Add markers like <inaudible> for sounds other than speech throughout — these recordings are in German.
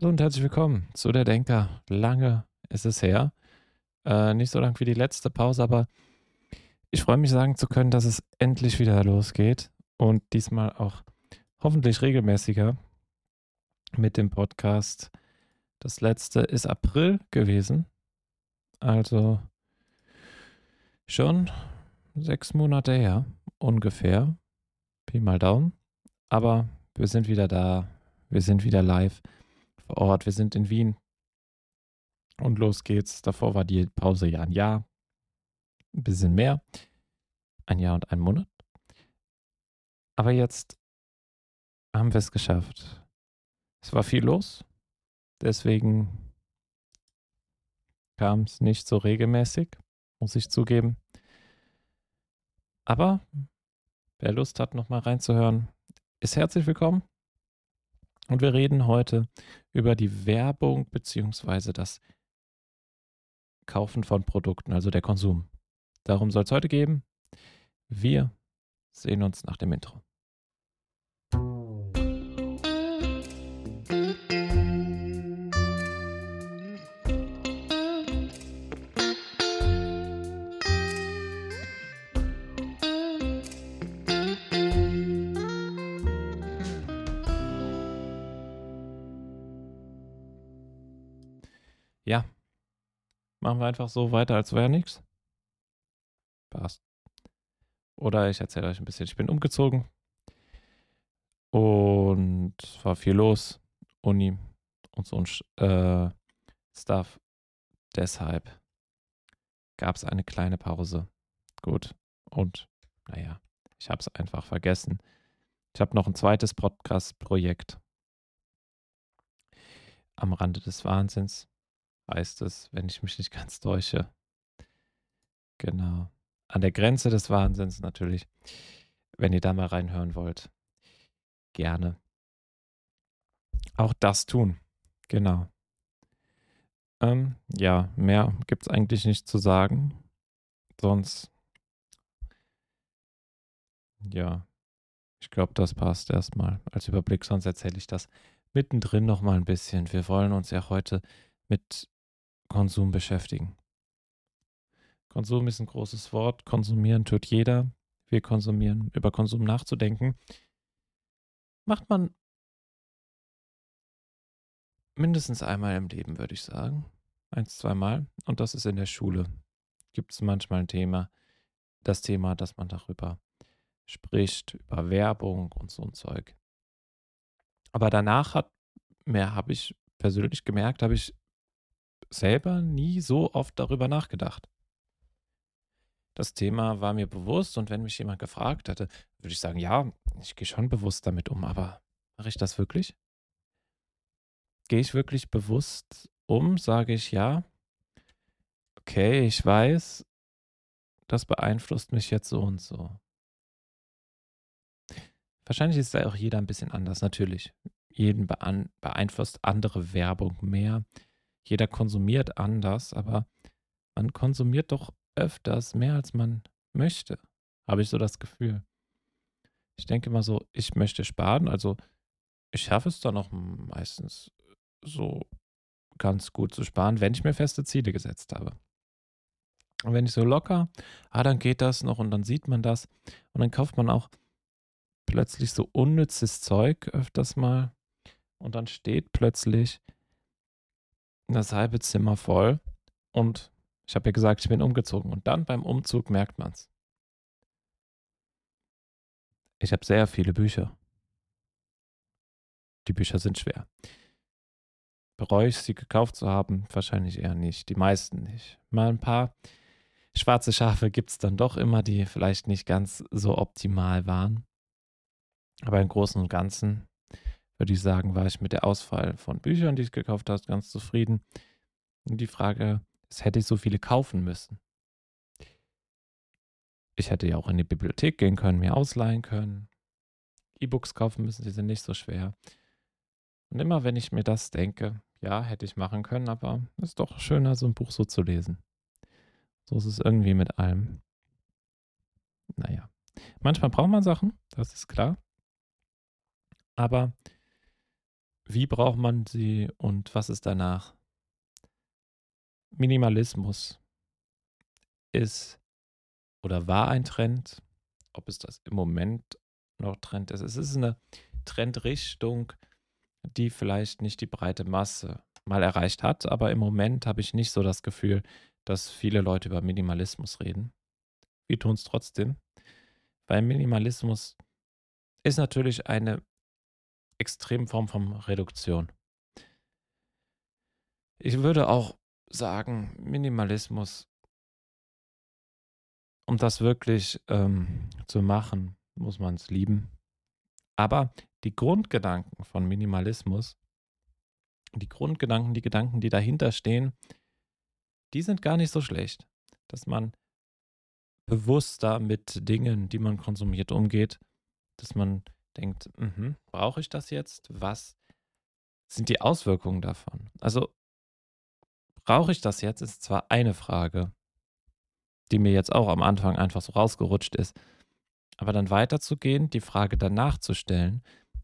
Hallo und herzlich willkommen zu der Denker. Lange ist es her. Äh, nicht so lang wie die letzte Pause, aber ich freue mich sagen zu können, dass es endlich wieder losgeht und diesmal auch hoffentlich regelmäßiger mit dem Podcast. Das letzte ist April gewesen, also schon sechs Monate her ungefähr. Pi mal Daumen. Aber wir sind wieder da, wir sind wieder live Ort. Wir sind in Wien. Und los geht's. Davor war die Pause ja ein Jahr. Ein bisschen mehr. Ein Jahr und ein Monat. Aber jetzt haben wir es geschafft. Es war viel los. Deswegen kam es nicht so regelmäßig, muss ich zugeben. Aber wer Lust hat, nochmal reinzuhören, ist herzlich willkommen. Und wir reden heute über die Werbung beziehungsweise das Kaufen von Produkten, also der Konsum. Darum soll es heute gehen. Wir sehen uns nach dem Intro. Machen wir einfach so weiter, als wäre nichts. Passt. Oder ich erzähle euch ein bisschen. Ich bin umgezogen. Und es war viel los. Uni und so ein äh, Stuff. Deshalb gab es eine kleine Pause. Gut. Und naja, ich habe es einfach vergessen. Ich habe noch ein zweites Podcast-Projekt am Rande des Wahnsinns heißt es, wenn ich mich nicht ganz täusche. Genau. An der Grenze des Wahnsinns natürlich. Wenn ihr da mal reinhören wollt, gerne. Auch das tun. Genau. Ähm, ja, mehr gibt es eigentlich nicht zu sagen. Sonst, ja, ich glaube, das passt erstmal als Überblick. Sonst erzähle ich das mittendrin nochmal ein bisschen. Wir wollen uns ja heute mit Konsum beschäftigen. Konsum ist ein großes Wort. Konsumieren tut jeder. Wir konsumieren. Über Konsum nachzudenken macht man mindestens einmal im Leben, würde ich sagen. Eins, zweimal. Und das ist in der Schule. Gibt es manchmal ein Thema, das Thema, dass man darüber spricht, über Werbung und so ein Zeug. Aber danach hat, mehr habe ich persönlich gemerkt, habe ich selber nie so oft darüber nachgedacht. Das Thema war mir bewusst und wenn mich jemand gefragt hätte, würde ich sagen, ja, ich gehe schon bewusst damit um, aber mache ich das wirklich? Gehe ich wirklich bewusst um? Sage ich ja, okay, ich weiß, das beeinflusst mich jetzt so und so. Wahrscheinlich ist da auch jeder ein bisschen anders, natürlich. Jeden beeinflusst andere Werbung mehr. Jeder konsumiert anders, aber man konsumiert doch öfters mehr, als man möchte, habe ich so das Gefühl. Ich denke immer so, ich möchte sparen, also ich schaffe es dann auch meistens so ganz gut zu sparen, wenn ich mir feste Ziele gesetzt habe. Und wenn ich so locker, ah, dann geht das noch und dann sieht man das und dann kauft man auch plötzlich so unnützes Zeug öfters mal und dann steht plötzlich das halbe Zimmer voll und ich habe ja gesagt, ich bin umgezogen. Und dann beim Umzug merkt man es. Ich habe sehr viele Bücher. Die Bücher sind schwer. Bereue ich sie gekauft zu haben? Wahrscheinlich eher nicht. Die meisten nicht. Mal ein paar schwarze Schafe gibt es dann doch immer, die vielleicht nicht ganz so optimal waren. Aber im Großen und Ganzen würde ich sagen, war ich mit der Auswahl von Büchern, die ich gekauft habe, ganz zufrieden. Und die Frage ist, hätte ich so viele kaufen müssen? Ich hätte ja auch in die Bibliothek gehen können, mir ausleihen können. E-Books kaufen müssen, die sind nicht so schwer. Und immer wenn ich mir das denke, ja, hätte ich machen können, aber es ist doch schöner, so ein Buch so zu lesen. So ist es irgendwie mit allem. Naja. Manchmal braucht man Sachen, das ist klar. Aber wie braucht man sie und was ist danach? Minimalismus ist oder war ein Trend. Ob es das im Moment noch Trend ist. Es ist eine Trendrichtung, die vielleicht nicht die breite Masse mal erreicht hat, aber im Moment habe ich nicht so das Gefühl, dass viele Leute über Minimalismus reden. Wir tun es trotzdem, weil Minimalismus ist natürlich eine Extremform von Reduktion. Ich würde auch sagen, Minimalismus, um das wirklich ähm, zu machen, muss man es lieben. Aber die Grundgedanken von Minimalismus, die Grundgedanken, die Gedanken, die dahinter stehen, die sind gar nicht so schlecht. Dass man bewusster mit Dingen, die man konsumiert, umgeht, dass man denkt, mhm, brauche ich das jetzt? Was sind die Auswirkungen davon? Also brauche ich das jetzt, ist zwar eine Frage, die mir jetzt auch am Anfang einfach so rausgerutscht ist, aber dann weiterzugehen, die Frage danach zu stellen,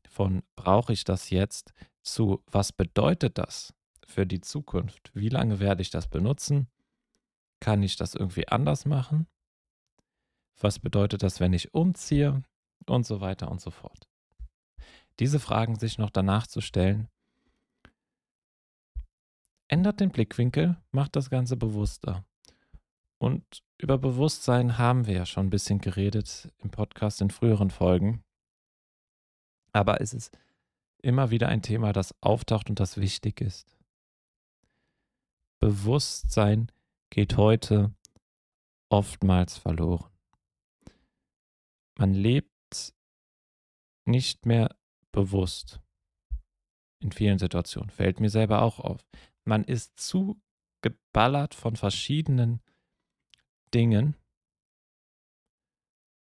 von brauche ich das jetzt zu was bedeutet das für die Zukunft? Wie lange werde ich das benutzen? Kann ich das irgendwie anders machen? Was bedeutet das, wenn ich umziehe? Und so weiter und so fort. Diese Fragen sich noch danach zu stellen, ändert den Blickwinkel, macht das Ganze bewusster. Und über Bewusstsein haben wir ja schon ein bisschen geredet im Podcast in früheren Folgen. Aber es ist immer wieder ein Thema, das auftaucht und das wichtig ist. Bewusstsein geht heute oftmals verloren. Man lebt nicht mehr bewusst. In vielen Situationen. Fällt mir selber auch auf. Man ist zu geballert von verschiedenen Dingen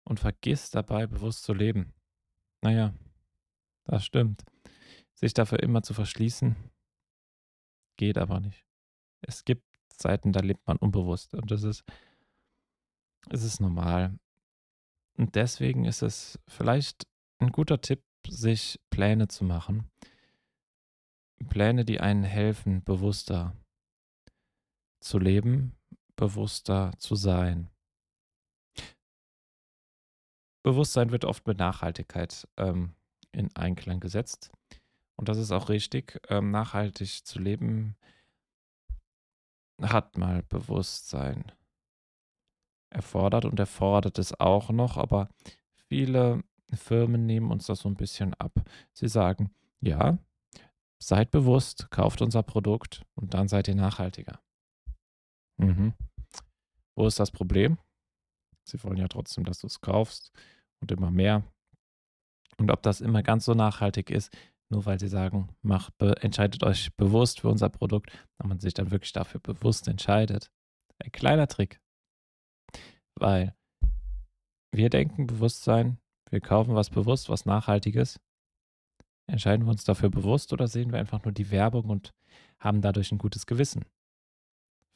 und vergisst dabei bewusst zu leben. Naja, das stimmt. Sich dafür immer zu verschließen, geht aber nicht. Es gibt Zeiten, da lebt man unbewusst und das ist, es ist normal. Und deswegen ist es vielleicht ein guter Tipp, sich Pläne zu machen. Pläne, die einen helfen, bewusster zu leben, bewusster zu sein. Bewusstsein wird oft mit Nachhaltigkeit ähm, in Einklang gesetzt. Und das ist auch richtig. Ähm, nachhaltig zu leben hat mal Bewusstsein erfordert und erfordert es auch noch, aber viele Firmen nehmen uns das so ein bisschen ab. Sie sagen, ja, seid bewusst, kauft unser Produkt und dann seid ihr nachhaltiger. Mhm. Wo ist das Problem? Sie wollen ja trotzdem, dass du es kaufst und immer mehr. Und ob das immer ganz so nachhaltig ist, nur weil sie sagen, macht, entscheidet euch bewusst für unser Produkt, wenn man sich dann wirklich dafür bewusst entscheidet. Ein kleiner Trick. Weil wir denken, Bewusstsein wir kaufen was bewusst, was Nachhaltiges. Entscheiden wir uns dafür bewusst oder sehen wir einfach nur die Werbung und haben dadurch ein gutes Gewissen?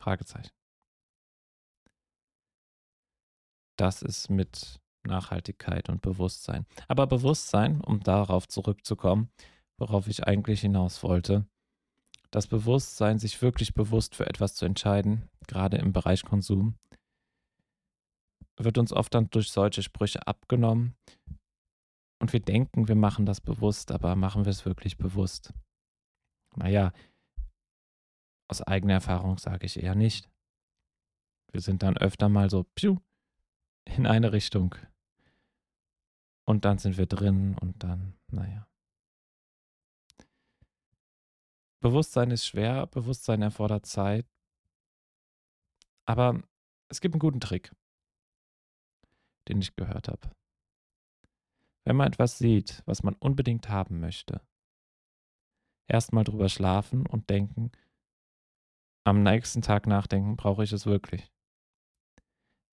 Fragezeichen. Das ist mit Nachhaltigkeit und Bewusstsein. Aber Bewusstsein, um darauf zurückzukommen, worauf ich eigentlich hinaus wollte, das Bewusstsein, sich wirklich bewusst für etwas zu entscheiden, gerade im Bereich Konsum, wird uns oft dann durch solche Sprüche abgenommen. Und wir denken, wir machen das bewusst, aber machen wir es wirklich bewusst? Naja, aus eigener Erfahrung sage ich eher nicht. Wir sind dann öfter mal so piu, in eine Richtung. Und dann sind wir drin und dann, naja. Bewusstsein ist schwer, Bewusstsein erfordert Zeit. Aber es gibt einen guten Trick den ich gehört habe. Wenn man etwas sieht, was man unbedingt haben möchte, erstmal drüber schlafen und denken, am nächsten Tag nachdenken, brauche ich es wirklich.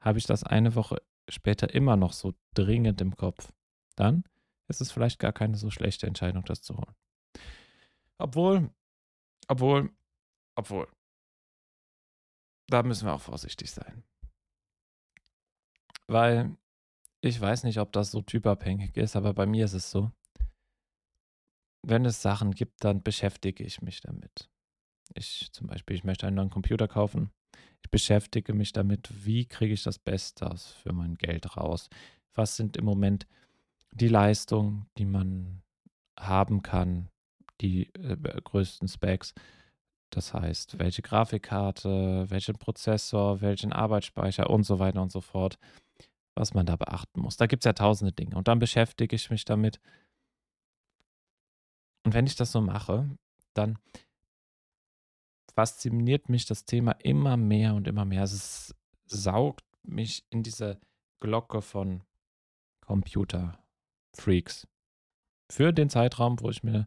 Habe ich das eine Woche später immer noch so dringend im Kopf, dann ist es vielleicht gar keine so schlechte Entscheidung, das zu holen. Obwohl, obwohl, obwohl, da müssen wir auch vorsichtig sein. Weil ich weiß nicht, ob das so typabhängig ist, aber bei mir ist es so. wenn es Sachen gibt, dann beschäftige ich mich damit. Ich zum Beispiel, ich möchte einen neuen Computer kaufen. Ich beschäftige mich damit, wie kriege ich das Beste für mein Geld raus? Was sind im Moment die Leistungen, die man haben kann, die äh, größten Specs? Das heißt, welche Grafikkarte, welchen Prozessor, welchen Arbeitsspeicher und so weiter und so fort, was man da beachten muss. Da gibt es ja tausende Dinge. Und dann beschäftige ich mich damit. Und wenn ich das so mache, dann fasziniert mich das Thema immer mehr und immer mehr. Es saugt mich in diese Glocke von Computer-Freaks. Für den Zeitraum, wo ich mir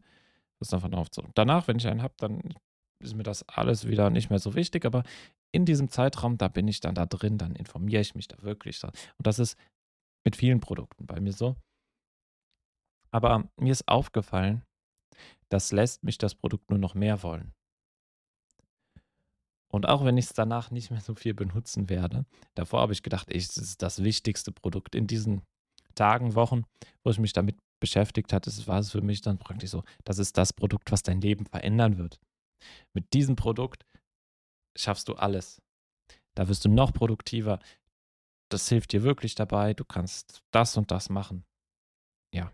das davon aufzog. Danach, wenn ich einen habe, dann ist mir das alles wieder nicht mehr so wichtig, aber in diesem Zeitraum, da bin ich dann da drin, dann informiere ich mich da wirklich. Und das ist mit vielen Produkten bei mir so. Aber mir ist aufgefallen, das lässt mich das Produkt nur noch mehr wollen. Und auch wenn ich es danach nicht mehr so viel benutzen werde, davor habe ich gedacht, es ist das wichtigste Produkt. In diesen Tagen, Wochen, wo ich mich damit beschäftigt hatte, war es für mich dann praktisch so, das ist das Produkt, was dein Leben verändern wird. Mit diesem Produkt schaffst du alles. Da wirst du noch produktiver. Das hilft dir wirklich dabei. Du kannst das und das machen. Ja.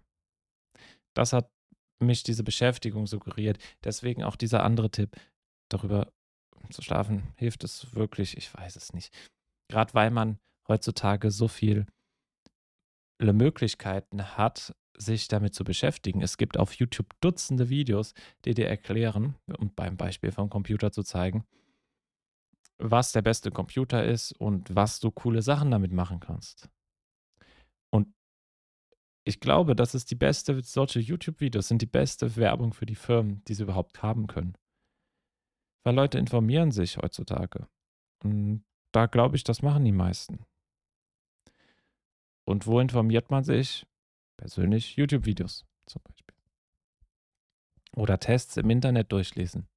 Das hat mich diese Beschäftigung suggeriert. Deswegen auch dieser andere Tipp. Darüber zu schlafen hilft es wirklich. Ich weiß es nicht. Gerade weil man heutzutage so viele Möglichkeiten hat, sich damit zu beschäftigen. Es gibt auf YouTube Dutzende Videos, die dir erklären, um beim Beispiel vom Computer zu zeigen, was der beste Computer ist und was du coole Sachen damit machen kannst. Und ich glaube, das ist die beste, solche YouTube-Videos sind die beste Werbung für die Firmen, die sie überhaupt haben können. Weil Leute informieren sich heutzutage. Und da glaube ich, das machen die meisten. Und wo informiert man sich? Persönlich YouTube-Videos zum Beispiel. Oder Tests im Internet durchlesen.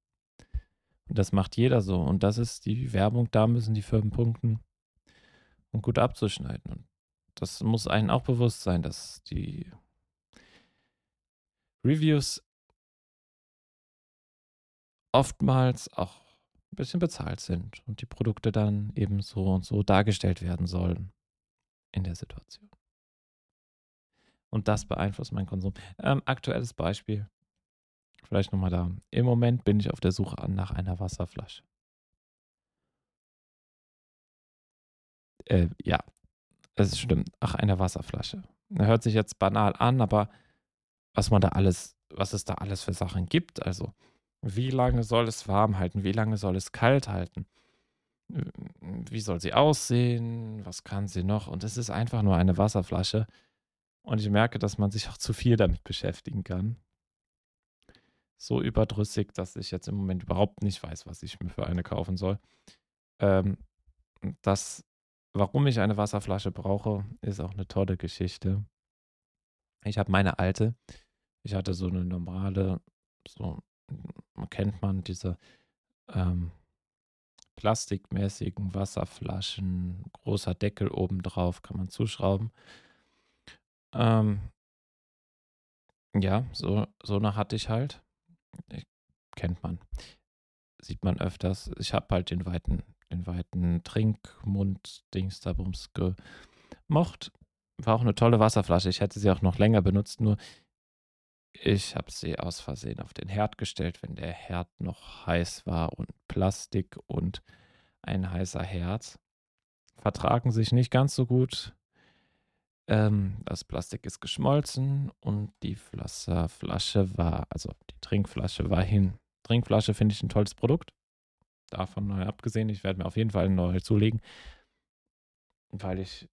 Das macht jeder so. Und das ist die Werbung, da müssen die Firmen punkten, um gut abzuschneiden. Und das muss einem auch bewusst sein, dass die Reviews oftmals auch ein bisschen bezahlt sind und die Produkte dann eben so und so dargestellt werden sollen in der Situation. Und das beeinflusst meinen Konsum. Ähm, aktuelles Beispiel. Vielleicht nochmal da. Im Moment bin ich auf der Suche nach einer Wasserflasche. Äh, ja, es stimmt. Ach, eine Wasserflasche. Hört sich jetzt banal an, aber was man da alles, was es da alles für Sachen gibt. Also, wie lange soll es warm halten? Wie lange soll es kalt halten? Wie soll sie aussehen? Was kann sie noch? Und es ist einfach nur eine Wasserflasche und ich merke, dass man sich auch zu viel damit beschäftigen kann. So überdrüssig, dass ich jetzt im Moment überhaupt nicht weiß, was ich mir für eine kaufen soll. Ähm, das, warum ich eine Wasserflasche brauche, ist auch eine tolle Geschichte. Ich habe meine alte. Ich hatte so eine normale, so kennt man diese ähm, plastikmäßigen Wasserflaschen, großer Deckel oben drauf, kann man zuschrauben. Ähm, ja, so, so eine hatte ich halt. Kennt man. Sieht man öfters. Ich habe halt den weiten, den weiten Trinkmund-Dings da bums gemocht. War auch eine tolle Wasserflasche. Ich hätte sie auch noch länger benutzt, nur ich habe sie aus Versehen auf den Herd gestellt, wenn der Herd noch heiß war und Plastik und ein heißer Herd vertragen sich nicht ganz so gut. Ähm, das Plastik ist geschmolzen und die Wasserflasche war, also die Trinkflasche war hin. Trinkflasche finde ich ein tolles Produkt. Davon neu abgesehen, ich werde mir auf jeden Fall eine neue zulegen, weil ich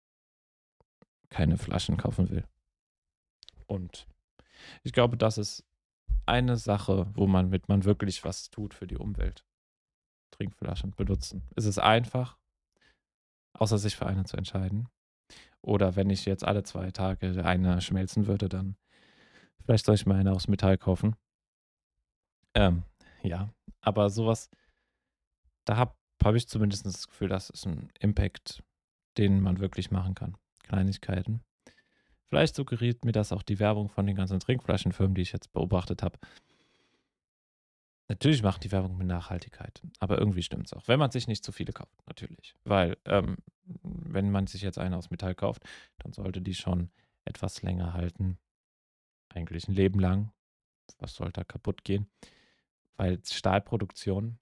keine Flaschen kaufen will. Und ich glaube, das ist eine Sache, wo man mit man wirklich was tut für die Umwelt. Trinkflaschen benutzen. Es ist einfach, außer sich für eine zu entscheiden. Oder wenn ich jetzt alle zwei Tage eine schmelzen würde, dann vielleicht soll ich mir eine aus Metall kaufen. Ähm, ja, aber sowas, da habe hab ich zumindest das Gefühl, das ist ein Impact, den man wirklich machen kann. Kleinigkeiten. Vielleicht suggeriert mir das auch die Werbung von den ganzen Trinkflaschenfirmen, die ich jetzt beobachtet habe. Natürlich macht die Werbung mit Nachhaltigkeit, aber irgendwie stimmt es auch. Wenn man sich nicht zu viele kauft, natürlich. Weil, ähm, wenn man sich jetzt eine aus Metall kauft, dann sollte die schon etwas länger halten. Eigentlich ein Leben lang. Was soll da kaputt gehen? Weil Stahlproduktion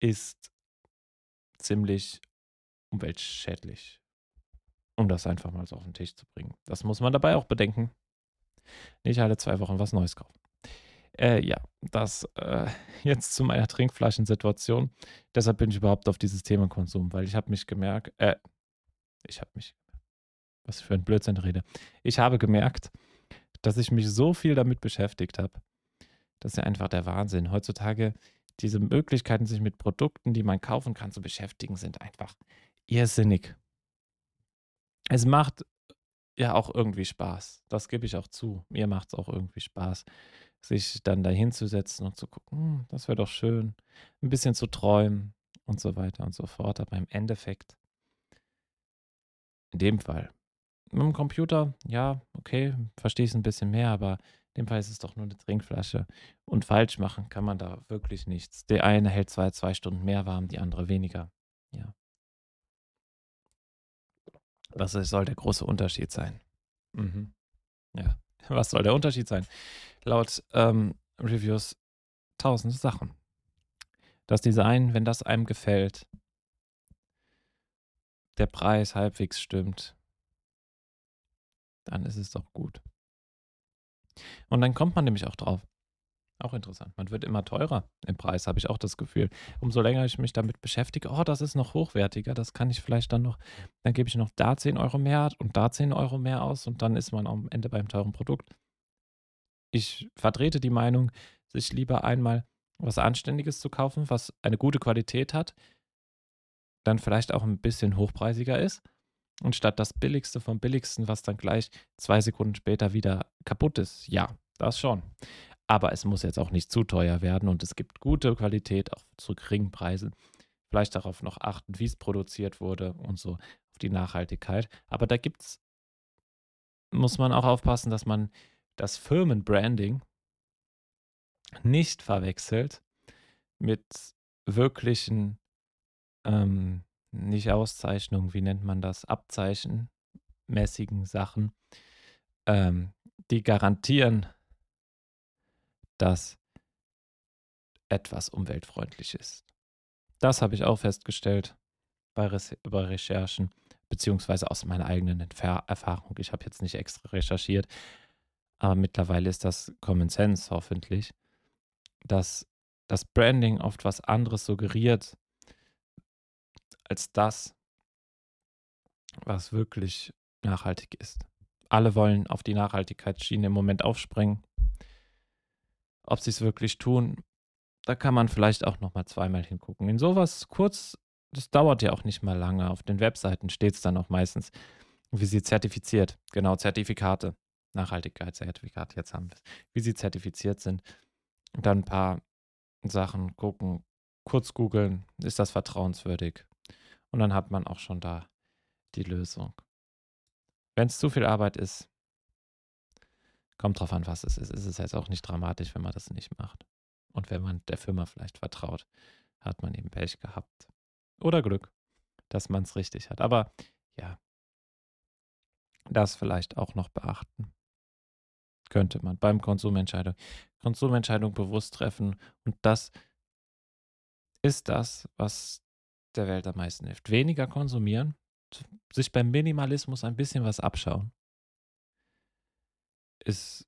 ist ziemlich umweltschädlich. Um das einfach mal so auf den Tisch zu bringen. Das muss man dabei auch bedenken. Nicht alle zwei Wochen was Neues kaufen. Äh, ja, das äh, <laughs> jetzt zu meiner Trinkflaschensituation. Deshalb bin ich überhaupt auf dieses Thema Konsum, weil ich habe mich gemerkt, äh, ich habe mich, was für ein Blödsinn rede. Ich habe gemerkt, dass ich mich so viel damit beschäftigt habe. Das ist ja einfach der Wahnsinn. Heutzutage diese Möglichkeiten, sich mit Produkten, die man kaufen kann, zu beschäftigen, sind einfach irrsinnig. Es macht ja auch irgendwie Spaß. Das gebe ich auch zu. Mir macht es auch irgendwie Spaß sich dann dahin zu setzen und zu gucken, hm, das wäre doch schön, ein bisschen zu träumen und so weiter und so fort. Aber im Endeffekt, in dem Fall, mit dem Computer, ja, okay, verstehe ich es ein bisschen mehr, aber in dem Fall ist es doch nur eine Trinkflasche. Und falsch machen kann man da wirklich nichts. Der eine hält zwar zwei Stunden mehr warm, die andere weniger. Ja. Was soll der große Unterschied sein? Mhm. Ja. <laughs> Was soll der Unterschied sein? Laut ähm, Reviews tausend Sachen. Das Design, wenn das einem gefällt, der Preis halbwegs stimmt, dann ist es doch gut. Und dann kommt man nämlich auch drauf. Auch interessant. Man wird immer teurer im Preis, habe ich auch das Gefühl. Umso länger ich mich damit beschäftige, oh, das ist noch hochwertiger, das kann ich vielleicht dann noch, dann gebe ich noch da 10 Euro mehr und da 10 Euro mehr aus und dann ist man am Ende beim teuren Produkt. Ich vertrete die Meinung, sich lieber einmal was Anständiges zu kaufen, was eine gute Qualität hat, dann vielleicht auch ein bisschen hochpreisiger ist. Und statt das Billigste vom Billigsten, was dann gleich zwei Sekunden später wieder kaputt ist. Ja, das schon. Aber es muss jetzt auch nicht zu teuer werden und es gibt gute Qualität auch zu geringen Preisen. Vielleicht darauf noch achten, wie es produziert wurde und so auf die Nachhaltigkeit. Aber da gibt es, muss man auch aufpassen, dass man das Firmenbranding nicht verwechselt mit wirklichen, ähm, nicht Auszeichnungen, wie nennt man das, Abzeichenmäßigen Sachen, ähm, die garantieren, dass etwas umweltfreundlich ist. Das habe ich auch festgestellt bei, Re bei Recherchen, beziehungsweise aus meiner eigenen Erfahrung. Ich habe jetzt nicht extra recherchiert, aber mittlerweile ist das Common Sense hoffentlich, dass das Branding oft was anderes suggeriert als das, was wirklich nachhaltig ist. Alle wollen auf die Nachhaltigkeitsschiene im Moment aufspringen. Ob sie es wirklich tun, da kann man vielleicht auch noch mal zweimal hingucken. In sowas kurz, das dauert ja auch nicht mal lange. Auf den Webseiten steht es dann auch meistens, wie sie zertifiziert. Genau, Zertifikate. Nachhaltigkeitszertifikat, jetzt haben wir. Wie sie zertifiziert sind. Und dann ein paar Sachen gucken, kurz googeln, ist das vertrauenswürdig? Und dann hat man auch schon da die Lösung. Wenn es zu viel Arbeit ist, Kommt drauf an, was es ist. Es ist jetzt auch nicht dramatisch, wenn man das nicht macht. Und wenn man der Firma vielleicht vertraut, hat man eben Pech gehabt. Oder Glück, dass man es richtig hat. Aber ja, das vielleicht auch noch beachten. Könnte man beim Konsumentscheidung. Konsumentscheidung bewusst treffen. Und das ist das, was der Welt am meisten hilft. Weniger konsumieren, sich beim Minimalismus ein bisschen was abschauen ist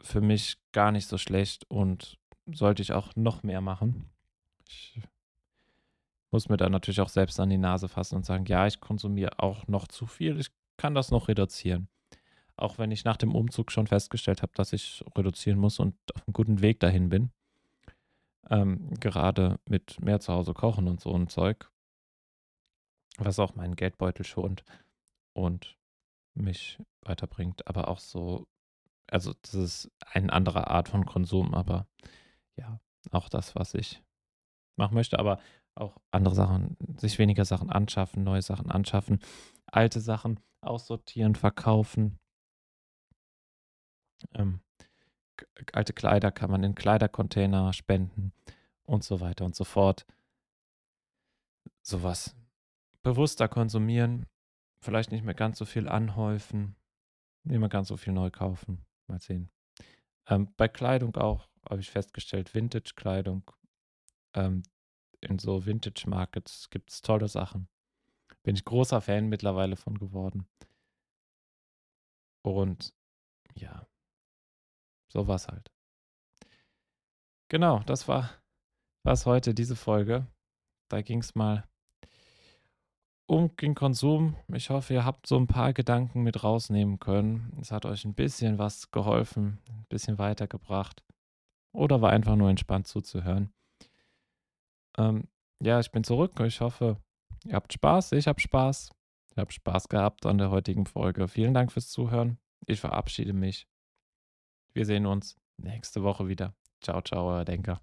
für mich gar nicht so schlecht und sollte ich auch noch mehr machen. Ich muss mir da natürlich auch selbst an die Nase fassen und sagen, ja, ich konsumiere auch noch zu viel, ich kann das noch reduzieren. Auch wenn ich nach dem Umzug schon festgestellt habe, dass ich reduzieren muss und auf einem guten Weg dahin bin. Ähm, gerade mit mehr zu Hause kochen und so ein Zeug, was auch meinen Geldbeutel schont und mich weiterbringt, aber auch so also das ist eine andere Art von Konsum, aber ja, auch das, was ich machen möchte, aber auch andere Sachen, sich weniger Sachen anschaffen, neue Sachen anschaffen, alte Sachen aussortieren, verkaufen. Ähm, alte Kleider kann man in Kleidercontainer spenden und so weiter und so fort. Sowas bewusster konsumieren, vielleicht nicht mehr ganz so viel anhäufen, nicht mehr ganz so viel neu kaufen. Mal sehen. Ähm, bei Kleidung auch habe ich festgestellt, Vintage-Kleidung. Ähm, in so Vintage-Markets gibt es tolle Sachen. Bin ich großer Fan mittlerweile von geworden. Und ja, so war es halt. Genau, das war was heute, diese Folge. Da ging es mal um den Konsum. Ich hoffe, ihr habt so ein paar Gedanken mit rausnehmen können. Es hat euch ein bisschen was geholfen, ein bisschen weitergebracht. Oder war einfach nur entspannt zuzuhören. Ähm, ja, ich bin zurück. Ich hoffe, ihr habt Spaß. Ich habe Spaß. Ich habe Spaß gehabt an der heutigen Folge. Vielen Dank fürs Zuhören. Ich verabschiede mich. Wir sehen uns nächste Woche wieder. Ciao, ciao, euer Denker.